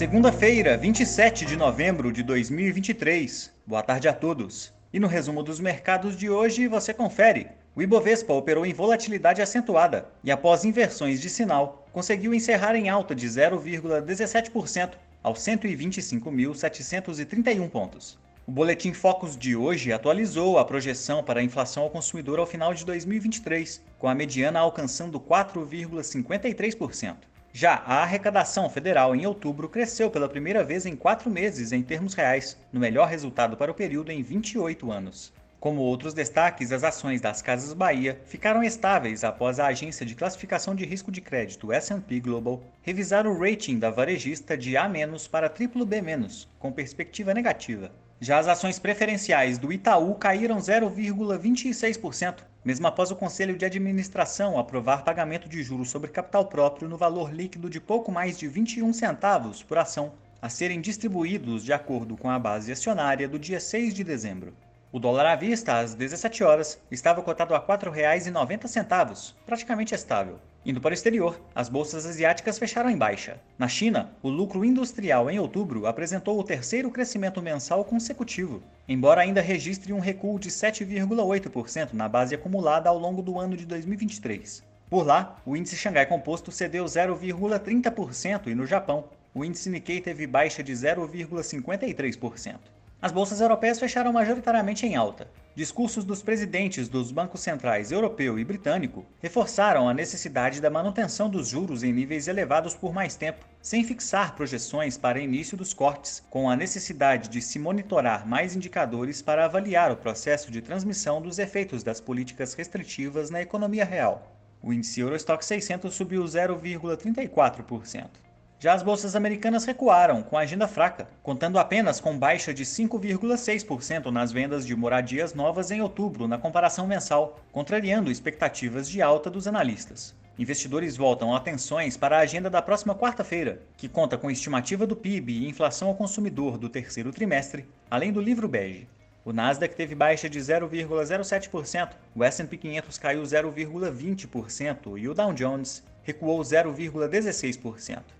Segunda-feira, 27 de novembro de 2023. Boa tarde a todos. E no resumo dos mercados de hoje você confere. O Ibovespa operou em volatilidade acentuada e, após inversões de sinal, conseguiu encerrar em alta de 0,17% aos 125.731 pontos. O boletim Focus de hoje atualizou a projeção para a inflação ao consumidor ao final de 2023, com a mediana alcançando 4,53%. Já a arrecadação federal em outubro cresceu pela primeira vez em quatro meses em termos reais, no melhor resultado para o período em 28 anos. Como outros destaques, as ações das Casas Bahia ficaram estáveis após a agência de classificação de risco de crédito S&P Global revisar o rating da varejista de A- para BB-, com perspectiva negativa. Já as ações preferenciais do Itaú caíram 0,26%, mesmo após o Conselho de Administração aprovar pagamento de juros sobre capital próprio no valor líquido de pouco mais de 21 centavos por ação, a serem distribuídos de acordo com a base acionária do dia 6 de dezembro. O dólar à vista, às 17 horas, estava cotado a R$ 4,90, praticamente estável. Indo para o exterior, as bolsas asiáticas fecharam em baixa. Na China, o lucro industrial em outubro apresentou o terceiro crescimento mensal consecutivo, embora ainda registre um recuo de 7,8% na base acumulada ao longo do ano de 2023. Por lá, o índice Xangai Composto cedeu 0,30% e no Japão, o índice Nikkei teve baixa de 0,53%. As bolsas europeias fecharam majoritariamente em alta. Discursos dos presidentes dos bancos centrais europeu e britânico reforçaram a necessidade da manutenção dos juros em níveis elevados por mais tempo, sem fixar projeções para início dos cortes, com a necessidade de se monitorar mais indicadores para avaliar o processo de transmissão dos efeitos das políticas restritivas na economia real. O índice Eurostock 600 subiu 0,34%. Já as bolsas americanas recuaram, com agenda fraca, contando apenas com baixa de 5,6% nas vendas de moradias novas em outubro, na comparação mensal, contrariando expectativas de alta dos analistas. Investidores voltam atenções para a agenda da próxima quarta-feira, que conta com estimativa do PIB e inflação ao consumidor do terceiro trimestre, além do livro bege. O Nasdaq teve baixa de 0,07%, o S&P 500 caiu 0,20% e o Dow Jones recuou 0,16%.